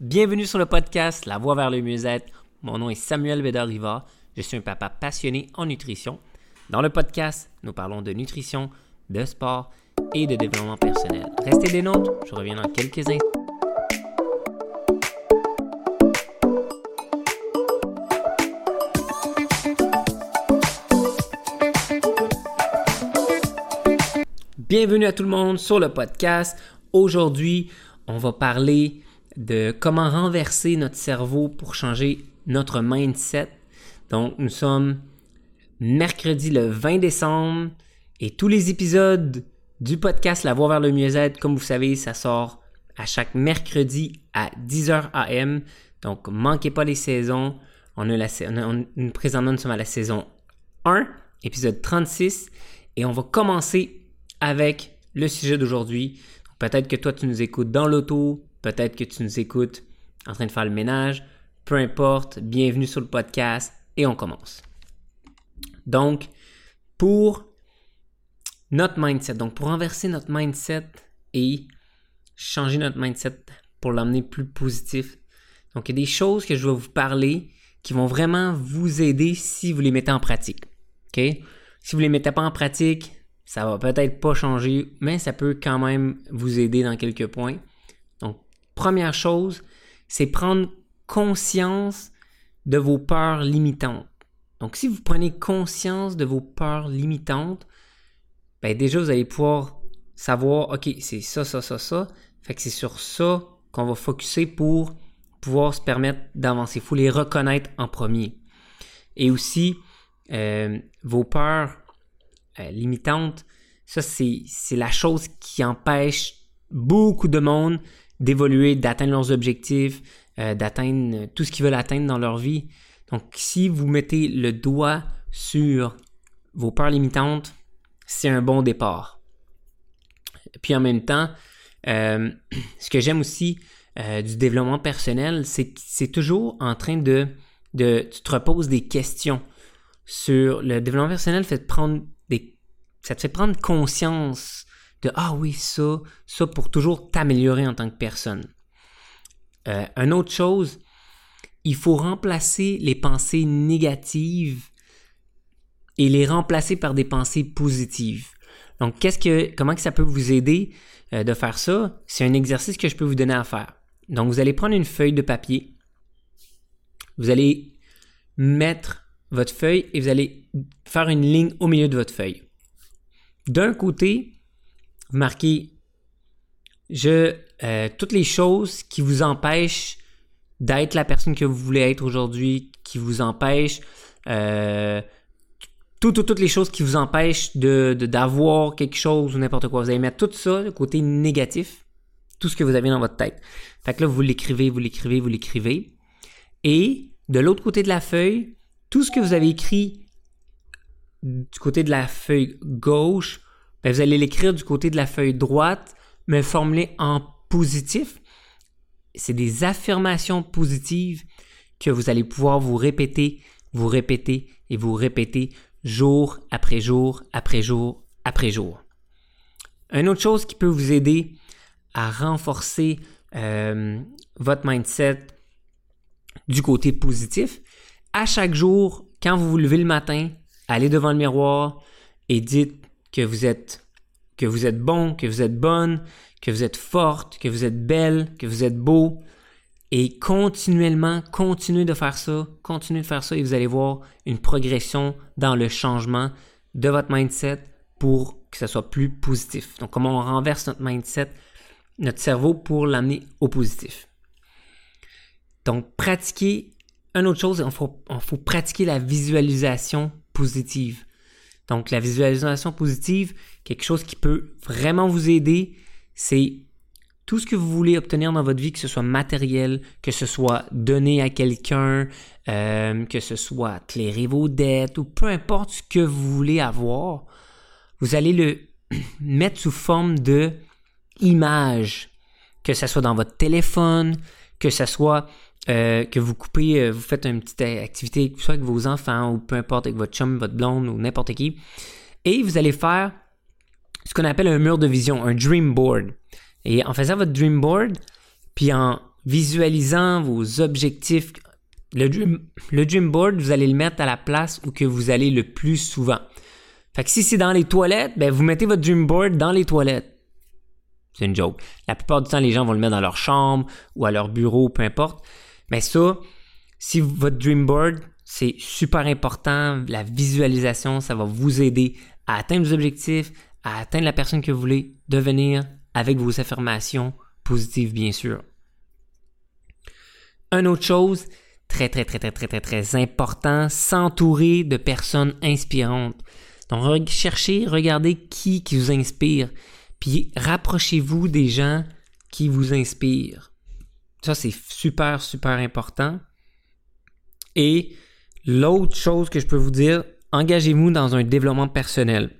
Bienvenue sur le podcast La Voie vers le mieux-être. Mon nom est Samuel Bédard-Riva. Je suis un papa passionné en nutrition. Dans le podcast, nous parlons de nutrition, de sport et de développement personnel. Restez des nôtres, je reviens dans quelques instants. Bienvenue à tout le monde sur le podcast. Aujourd'hui, on va parler de comment renverser notre cerveau pour changer notre mindset. Donc, nous sommes mercredi le 20 décembre et tous les épisodes du podcast La Voix vers le mieux-être, comme vous savez, ça sort à chaque mercredi à 10h AM. Donc, manquez pas les saisons. On la, on présentement, nous sommes à la saison 1, épisode 36, et on va commencer avec le sujet d'aujourd'hui. Peut-être que toi, tu nous écoutes dans l'auto, peut-être que tu nous écoutes en train de faire le ménage, peu importe, bienvenue sur le podcast et on commence. Donc, pour notre mindset, donc pour renverser notre mindset et changer notre mindset pour l'amener plus positif. Donc, il y a des choses que je vais vous parler qui vont vraiment vous aider si vous les mettez en pratique. OK? Si vous ne les mettez pas en pratique, ça va peut-être pas changer, mais ça peut quand même vous aider dans quelques points. Première chose, c'est prendre conscience de vos peurs limitantes. Donc, si vous prenez conscience de vos peurs limitantes, ben déjà, vous allez pouvoir savoir, OK, c'est ça, ça, ça, ça. Fait que c'est sur ça qu'on va focuser pour pouvoir se permettre d'avancer. Il faut les reconnaître en premier. Et aussi, euh, vos peurs euh, limitante, ça, c'est la chose qui empêche beaucoup de monde d'évoluer, d'atteindre leurs objectifs, euh, d'atteindre tout ce qu'ils veulent atteindre dans leur vie. Donc, si vous mettez le doigt sur vos peurs limitantes, c'est un bon départ. Puis en même temps, euh, ce que j'aime aussi du développement personnel, c'est que c'est toujours en train de, de... Tu te reposes des questions sur le développement personnel, fait prendre ça te fait prendre conscience de ah oui, ça, ça pour toujours t'améliorer en tant que personne. Euh, une autre chose, il faut remplacer les pensées négatives et les remplacer par des pensées positives. Donc, qu'est-ce que, comment que ça peut vous aider euh, de faire ça? C'est un exercice que je peux vous donner à faire. Donc, vous allez prendre une feuille de papier, vous allez mettre votre feuille et vous allez faire une ligne au milieu de votre feuille. D'un côté, vous marquez je, euh, toutes les choses qui vous empêchent d'être la personne que vous voulez être aujourd'hui, qui vous empêchent, euh, toutes, toutes les choses qui vous empêchent de, d'avoir quelque chose ou n'importe quoi. Vous allez mettre tout ça, le côté négatif, tout ce que vous avez dans votre tête. Fait que là, vous l'écrivez, vous l'écrivez, vous l'écrivez. Et de l'autre côté de la feuille, tout ce que vous avez écrit du côté de la feuille gauche, ben, vous allez l'écrire du côté de la feuille droite, mais formulé en positif. C'est des affirmations positives que vous allez pouvoir vous répéter, vous répéter et vous répéter jour après jour, après jour, après jour. Une autre chose qui peut vous aider à renforcer euh, votre mindset du côté positif, à chaque jour, quand vous vous levez le matin, allez devant le miroir et dites que vous êtes que vous êtes bon, que vous êtes bonne, que vous êtes forte, que vous êtes belle, que vous êtes beau et continuellement continuez de faire ça, continuez de faire ça et vous allez voir une progression dans le changement de votre mindset pour que ça soit plus positif. Donc comment on renverse notre mindset, notre cerveau pour l'amener au positif. Donc pratiquer une autre chose, il faut, faut pratiquer la visualisation positive. Donc, la visualisation positive, quelque chose qui peut vraiment vous aider, c'est tout ce que vous voulez obtenir dans votre vie, que ce soit matériel, que ce soit donner à quelqu'un, euh, que ce soit clairer vos dettes ou peu importe ce que vous voulez avoir, vous allez le mettre sous forme de image, que ce soit dans votre téléphone, que ce soit euh, que vous coupez, euh, vous faites une petite activité, soit avec vos enfants ou peu importe, avec votre chum, votre blonde ou n'importe qui. Et vous allez faire ce qu'on appelle un mur de vision, un dream board. Et en faisant votre dream board, puis en visualisant vos objectifs. Le dream, le dream board, vous allez le mettre à la place où que vous allez le plus souvent. Fait que si c'est dans les toilettes, ben vous mettez votre dream board dans les toilettes. C'est une joke. La plupart du temps, les gens vont le mettre dans leur chambre ou à leur bureau, peu importe. Mais ça, si votre dream board, c'est super important, la visualisation, ça va vous aider à atteindre vos objectifs, à atteindre la personne que vous voulez devenir avec vos affirmations positives, bien sûr. Une autre chose, très, très, très, très, très, très, très important, s'entourer de personnes inspirantes. Donc, cherchez, regardez qui, qui vous inspire, puis rapprochez-vous des gens qui vous inspirent. Ça, c'est super, super important. Et l'autre chose que je peux vous dire, engagez-vous dans un développement personnel.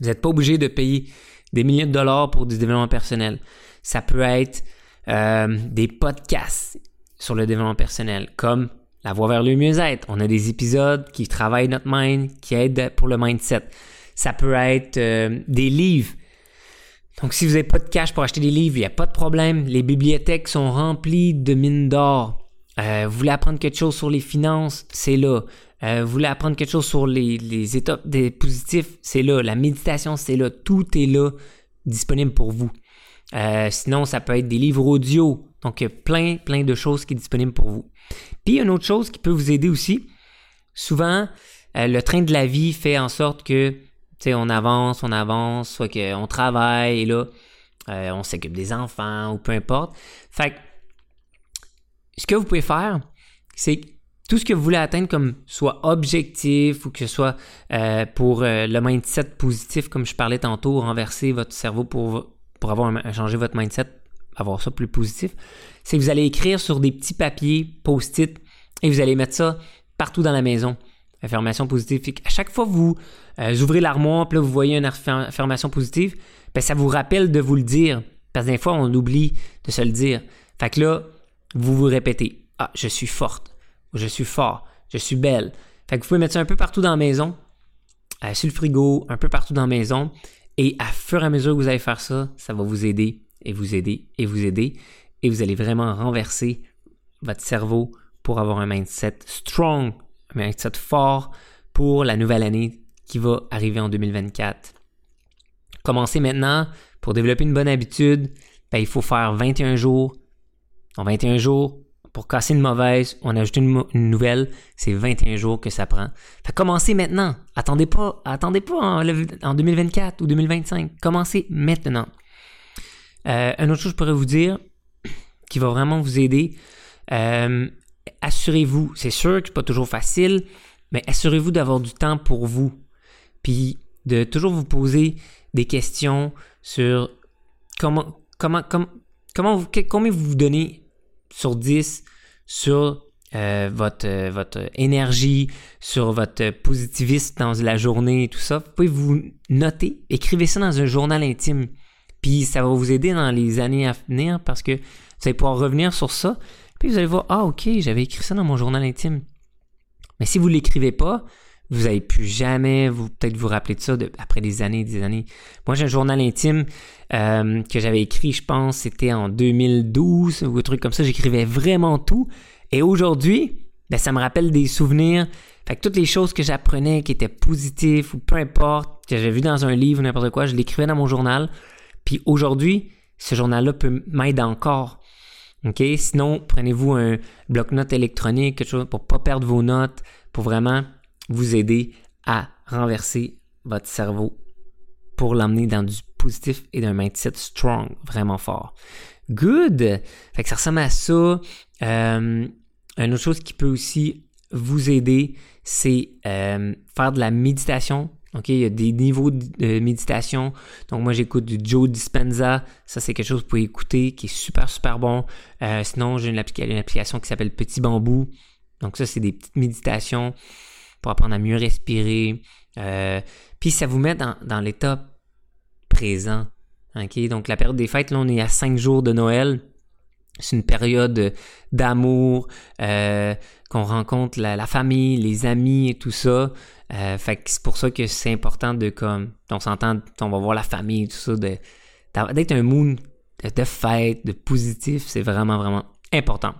Vous n'êtes pas obligé de payer des milliers de dollars pour du développement personnel. Ça peut être euh, des podcasts sur le développement personnel, comme La Voie vers le mieux-être. On a des épisodes qui travaillent notre mind, qui aident pour le mindset. Ça peut être euh, des livres. Donc, si vous n'avez pas de cash pour acheter des livres, il n'y a pas de problème. Les bibliothèques sont remplies de mines d'or. Euh, vous voulez apprendre quelque chose sur les finances, c'est là. Euh, vous voulez apprendre quelque chose sur les, les étapes des positifs, c'est là. La méditation, c'est là. Tout est là, disponible pour vous. Euh, sinon, ça peut être des livres audio. Donc, plein, plein de choses qui sont disponibles pour vous. Puis, une autre chose qui peut vous aider aussi, souvent, le train de la vie fait en sorte que, sais, on avance, on avance, soit qu'on travaille, et là, on s'occupe des enfants, ou peu importe. Fait que, ce que vous pouvez faire, c'est tout ce que vous voulez atteindre comme soit objectif ou que ce soit euh, pour euh, le mindset positif, comme je parlais tantôt, renverser votre cerveau pour, pour avoir changer votre mindset, avoir ça plus positif, c'est que vous allez écrire sur des petits papiers post-it et vous allez mettre ça partout dans la maison. Affirmation positive. À chaque fois que vous euh, ouvrez l'armoire, puis là, vous voyez une affirmation positive, ben, ça vous rappelle de vous le dire. Parce que des fois, on oublie de se le dire. Fait que là, vous vous répétez Ah, je suis forte, je suis fort, je suis belle. Fait que vous pouvez mettre ça un peu partout dans la maison, euh, sur le frigo, un peu partout dans la maison. Et à fur et à mesure que vous allez faire ça, ça va vous aider et vous aider et vous aider. Et vous allez vraiment renverser votre cerveau pour avoir un mindset strong, un mindset fort pour la nouvelle année qui va arriver en 2024. Commencez maintenant pour développer une bonne habitude. Ben, il faut faire 21 jours en 21 jours, pour casser une mauvaise, on ajoute une, nouvelle, c'est 21 jours que ça prend. Commencez maintenant. Attendez pas, attendez pas en, 2024 ou 2025. Commencez maintenant. Euh, une autre chose que je pourrais vous dire, qui va vraiment vous aider, euh, assurez-vous, c'est sûr que c'est pas toujours facile, mais assurez-vous d'avoir du temps pour vous. Puis de toujours vous poser des questions sur comment, comment, comment, comment vous, combien vous vous donnez sur 10 sur euh, votre, euh, votre énergie, sur votre positivisme dans la journée tout ça, vous pouvez vous noter, écrivez ça dans un journal intime. Puis ça va vous aider dans les années à venir parce que vous allez pouvoir revenir sur ça. Puis vous allez voir, ah ok, j'avais écrit ça dans mon journal intime. Mais si vous ne l'écrivez pas, vous n'allez plus jamais vous peut-être vous rappeler de ça après des années et des années. Moi, j'ai un journal intime euh, que j'avais écrit, je pense, c'était en 2012 ou un truc comme ça. J'écrivais vraiment tout. Et aujourd'hui, ben, ça me rappelle des souvenirs. Fait que toutes les choses que j'apprenais qui étaient positives ou peu importe, que j'avais vu dans un livre ou n'importe quoi, je l'écrivais dans mon journal. Puis aujourd'hui, ce journal-là peut m'aider encore. OK? Sinon, prenez-vous un bloc-notes électronique, quelque chose pour pas perdre vos notes, pour vraiment vous aider à renverser votre cerveau pour l'emmener dans du positif et d'un mindset strong, vraiment fort. Good! Fait que ça ressemble à ça. Euh, une autre chose qui peut aussi vous aider, c'est euh, faire de la méditation. OK, il y a des niveaux de méditation. Donc moi j'écoute du Joe Dispenza. Ça c'est quelque chose que vous pouvez écouter qui est super super bon. Euh, sinon j'ai une, application qui s'appelle Petit Bambou. Donc ça c'est des petites méditations pour apprendre à mieux respirer. Euh, puis ça vous met dans, l'état présent. Donc la période des fêtes, là, on est à cinq jours de Noël. C'est une période d'amour, euh, qu'on rencontre la, famille, les amis et tout ça. Euh, fait que c'est pour ça que c'est important de comme on s'entend, on va voir la famille tout ça, d'être un mood de fête, de positif. C'est vraiment, vraiment important.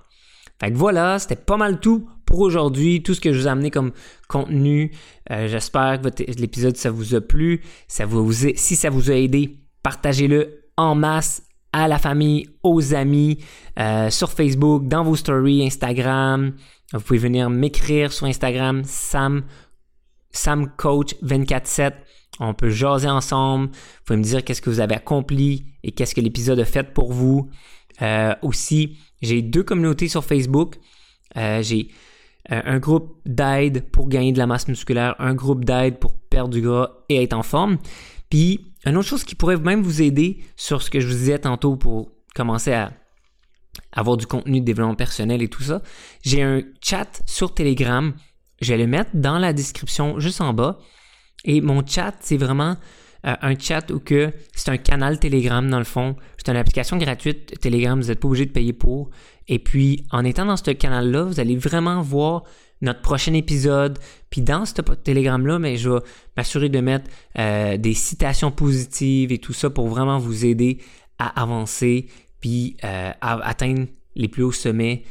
Fait que voilà, c'était pas mal tout pour aujourd'hui, tout ce que je vous ai amené comme contenu. Euh, j'espère que l'épisode ça vous a plu. Ça vous, si ça vous a aidé, partagez-le en masse à la famille, aux amis, euh, sur Facebook, dans vos stories, Instagram. Vous pouvez venir m'écrire sur Instagram, Sam, SamCoach247. On peut jaser ensemble. Vous pouvez me dire qu'est-ce que vous avez accompli et qu'est-ce que l'épisode a fait pour vous. Euh, aussi, j'ai deux communautés sur Facebook. Euh, j'ai un groupe d'aide pour gagner de la masse musculaire, un groupe d'aide pour perdre du gras et être en forme. Puis une autre chose qui pourrait même vous aider sur ce que je vous disais tantôt pour commencer à avoir du contenu de développement personnel et tout ça, j'ai un chat sur Telegram. Je vais le mettre dans la description juste en bas. Et mon chat, c'est vraiment euh, un chat où que c'est un canal Telegram dans le fond. C'est une application gratuite Telegram, vous n'êtes pas obligé de payer pour. Et puis, en étant dans ce canal-là, vous allez vraiment voir notre prochain épisode. Puis dans ce télégramme-là, mais je vais m'assurer de mettre euh, des citations positives et tout ça pour vraiment vous aider à avancer puis euh, à atteindre les plus hauts sommets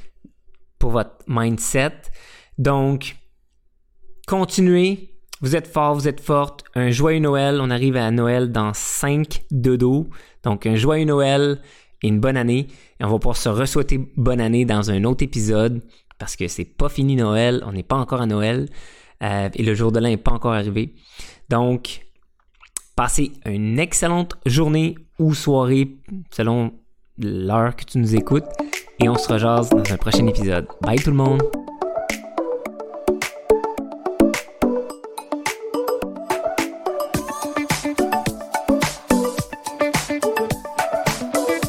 pour votre mindset. Donc, continuez. Vous êtes fort, vous êtes forte. Un joyeux Noël. On arrive à Noël dans 5 dodo. Donc, un joyeux Noël et une bonne année. Et on va pouvoir se re-souhaiter bonne année dans un autre épisode parce que c'est pas fini Noël, on n'est pas encore à Noël euh, et le jour de l'an n'est pas encore arrivé. Donc, passez une excellente journée ou soirée selon l'heure que tu nous écoutes et on se rejase dans un prochain épisode. Bye tout le monde!